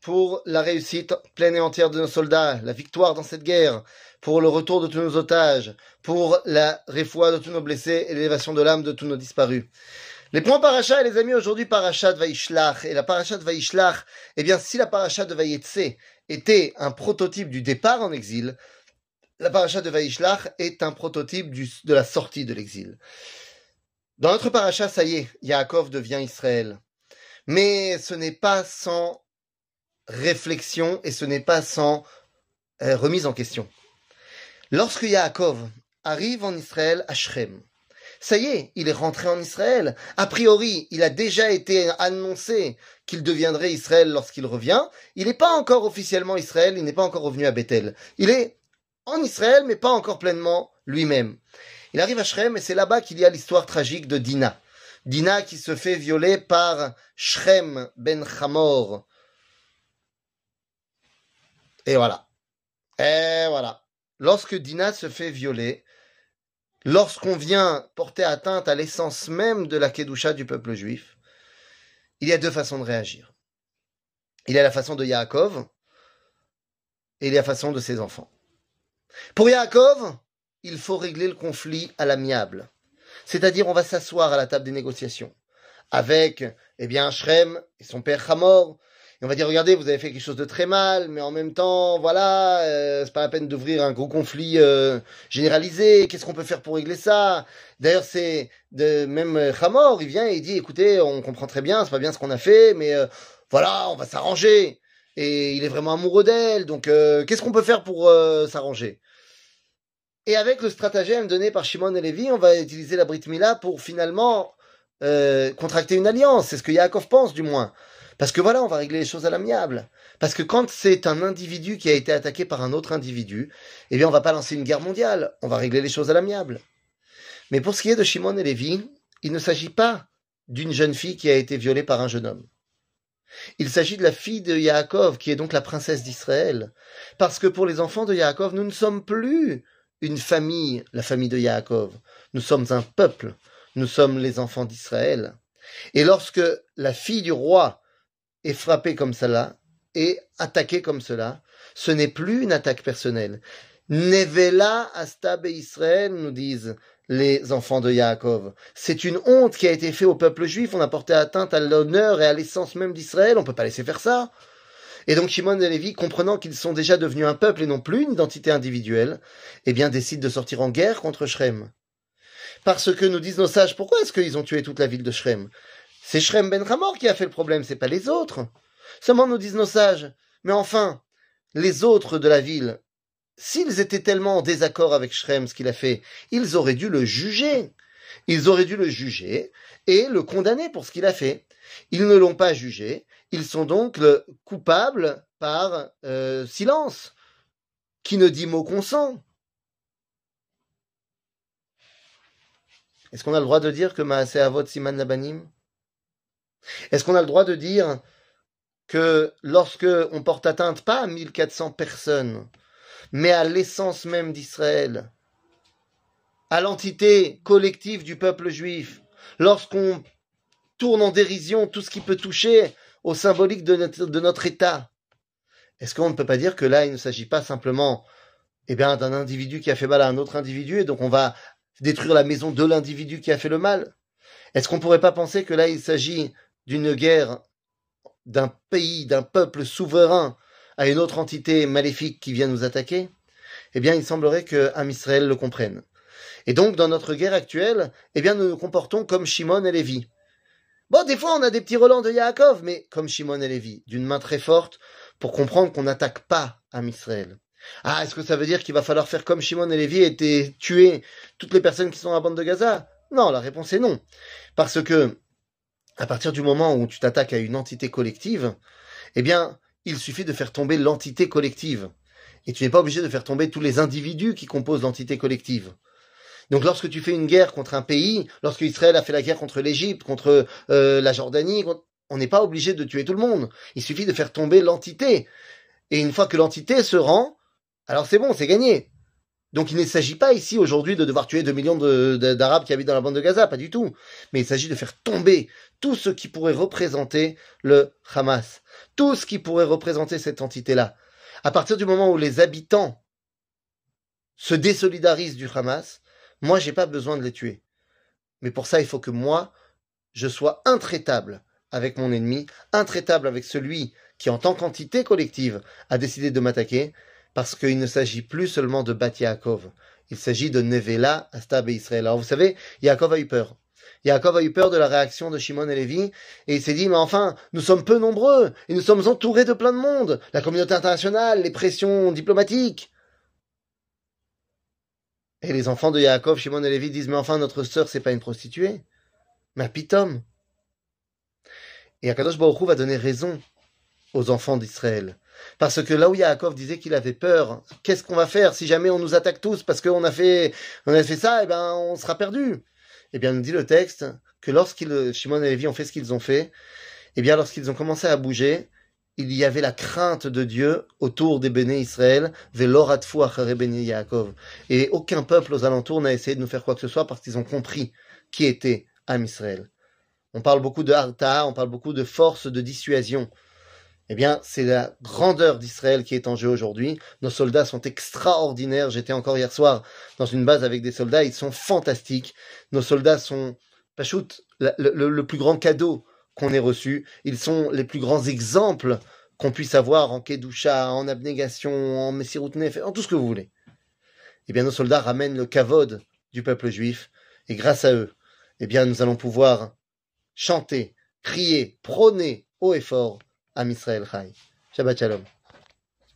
pour la réussite pleine et entière de nos soldats, la victoire dans cette guerre, pour le retour de tous nos otages, pour la réfoie de tous nos blessés et l'élévation de l'âme de tous nos disparus. Les points paracha, les amis, aujourd'hui parachat de Vaishlach. Et la parachat de Vaishlach, eh bien, si la parachat de Vayetse était un prototype du départ en exil, la parachat de Vaishlach est un prototype de la sortie de l'exil. Dans notre parachat, ça y est, Yaakov devient Israël. Mais ce n'est pas sans réflexion et ce n'est pas sans euh, remise en question. Lorsque Yaakov arrive en Israël à Shrem, ça y est, il est rentré en Israël. A priori, il a déjà été annoncé qu'il deviendrait Israël lorsqu'il revient. Il n'est pas encore officiellement Israël, il n'est pas encore revenu à Bethel. Il est en Israël, mais pas encore pleinement lui-même. Il arrive à Shrem et c'est là-bas qu'il y a l'histoire tragique de Dina. Dina qui se fait violer par Shrem ben Hamor. Et voilà. Et voilà. Lorsque Dina se fait violer, lorsqu'on vient porter atteinte à l'essence même de la Kedusha du peuple juif, il y a deux façons de réagir. Il y a la façon de Yaakov et il y a la façon de ses enfants. Pour Yaakov, il faut régler le conflit à l'amiable. C'est-à-dire, on va s'asseoir à la table des négociations avec, eh bien, Shrem et son père Hamor, on va dire regardez vous avez fait quelque chose de très mal mais en même temps voilà euh, c'est pas la peine d'ouvrir un gros conflit euh, généralisé. Qu'est-ce qu'on peut faire pour régler ça? D'ailleurs c'est même Hamor il vient et il dit écoutez on comprend très bien c'est pas bien ce qu'on a fait mais euh, voilà on va s'arranger. Et il est vraiment amoureux d'elle donc qu'est-ce qu'on peut faire pour s'arranger? Et avec le stratagème donné par Shimon et Lévi on va utiliser la Brit Mila pour finalement contracter une alliance. C'est ce que Yaakov pense du moins parce que voilà, on va régler les choses à l'amiable. Parce que quand c'est un individu qui a été attaqué par un autre individu, eh bien, on va pas lancer une guerre mondiale. On va régler les choses à l'amiable. Mais pour ce qui est de Shimon et Lévi, il ne s'agit pas d'une jeune fille qui a été violée par un jeune homme. Il s'agit de la fille de Yaakov, qui est donc la princesse d'Israël. Parce que pour les enfants de Yaakov, nous ne sommes plus une famille, la famille de Yaakov. Nous sommes un peuple. Nous sommes les enfants d'Israël. Et lorsque la fille du roi est frappé comme cela, et attaqué comme cela, ce n'est plus une attaque personnelle. Nevela Astab et Israël, nous disent les enfants de Yaakov. C'est une honte qui a été faite au peuple juif. On a porté atteinte à l'honneur et à l'essence même d'Israël. On ne peut pas laisser faire ça. Et donc Shimon et Lévi, comprenant qu'ils sont déjà devenus un peuple et non plus une identité individuelle, eh bien décident de sortir en guerre contre Shrem. Parce que nous disent nos sages, pourquoi est-ce qu'ils ont tué toute la ville de Shrem? C'est Shrem Ben Hamor qui a fait le problème, c'est pas les autres. Seulement nous disent nos sages. Mais enfin, les autres de la ville, s'ils étaient tellement en désaccord avec Shrem, ce qu'il a fait, ils auraient dû le juger. Ils auraient dû le juger et le condamner pour ce qu'il a fait. Ils ne l'ont pas jugé. Ils sont donc le coupables par euh, silence. Qui ne dit mot consent Est-ce qu'on a le droit de dire que Maasé Avot Siman Labanim? Est-ce qu'on a le droit de dire que lorsque on porte atteinte pas à 1400 personnes, mais à l'essence même d'Israël, à l'entité collective du peuple juif, lorsqu'on tourne en dérision tout ce qui peut toucher au symbolique de notre, État, est-ce qu'on ne peut pas dire que là, il ne s'agit pas simplement eh d'un individu qui a fait mal à un autre individu, et donc on va détruire la maison de l'individu qui a fait le mal? Est-ce qu'on ne pourrait pas penser que là, il s'agit d'une guerre d'un pays, d'un peuple souverain à une autre entité maléfique qui vient nous attaquer, eh bien, il semblerait que Israël le comprenne. Et donc, dans notre guerre actuelle, eh bien, nous nous comportons comme Shimon et Lévi. Bon, des fois, on a des petits relents de Yaakov, mais comme Shimon et Lévi, d'une main très forte, pour comprendre qu'on n'attaque pas Israël. Ah, est-ce que ça veut dire qu'il va falloir faire comme Shimon et Lévi et tuer toutes les personnes qui sont à la bande de Gaza? Non, la réponse est non. Parce que à partir du moment où tu t'attaques à une entité collective, eh bien, il suffit de faire tomber l'entité collective. Et tu n'es pas obligé de faire tomber tous les individus qui composent l'entité collective. Donc lorsque tu fais une guerre contre un pays, lorsque Israël a fait la guerre contre l'Égypte, contre euh, la Jordanie, on n'est pas obligé de tuer tout le monde. Il suffit de faire tomber l'entité. Et une fois que l'entité se rend, alors c'est bon, c'est gagné. Donc il ne s'agit pas ici aujourd'hui de devoir tuer 2 millions d'Arabes qui habitent dans la bande de Gaza, pas du tout. Mais il s'agit de faire tomber tout ce qui pourrait représenter le Hamas, tout ce qui pourrait représenter cette entité-là. À partir du moment où les habitants se désolidarisent du Hamas, moi j'ai pas besoin de les tuer. Mais pour ça, il faut que moi, je sois intraitable avec mon ennemi, intraitable avec celui qui, en tant qu'entité collective, a décidé de m'attaquer, parce qu'il ne s'agit plus seulement de Bat Yaakov. Il s'agit de Nevela, Astab et Israël. Alors vous savez, Yaakov a eu peur. Yaakov a eu peur de la réaction de Shimon et Lévi, et il s'est dit, mais enfin, nous sommes peu nombreux, et nous sommes entourés de plein de monde, la communauté internationale, les pressions diplomatiques. Et les enfants de Yaakov, Shimon et Lévi disent, mais enfin, notre sœur, c'est pas une prostituée, mais un pitom. Et Akadosh Baruch va donner raison aux enfants d'Israël. Parce que là où Yaakov disait qu'il avait peur, qu'est-ce qu'on va faire si jamais on nous attaque tous parce qu'on a fait, on a fait ça, et eh ben, on sera perdu. Eh bien, nous dit le texte que lorsqu'ils, Shimon et Lévi ont fait ce qu'ils ont fait, eh bien, lorsqu'ils ont commencé à bouger, il y avait la crainte de Dieu autour des béné Israël, Yaakov. Et aucun peuple aux alentours n'a essayé de nous faire quoi que ce soit parce qu'ils ont compris qui était Am Israël. On parle beaucoup de harta, on parle beaucoup de force de dissuasion. Eh bien, c'est la grandeur d'Israël qui est en jeu aujourd'hui. Nos soldats sont extraordinaires. J'étais encore hier soir dans une base avec des soldats. Ils sont fantastiques. Nos soldats sont, Pachout, le, le, plus grand cadeau qu'on ait reçu. Ils sont les plus grands exemples qu'on puisse avoir en Kedusha, en abnégation, en Messirut en tout ce que vous voulez. Eh bien, nos soldats ramènent le kavod du peuple juif. Et grâce à eux, eh bien, nous allons pouvoir chanter, crier, prôner haut et fort Am Israël Chai. Shabbat Shalom.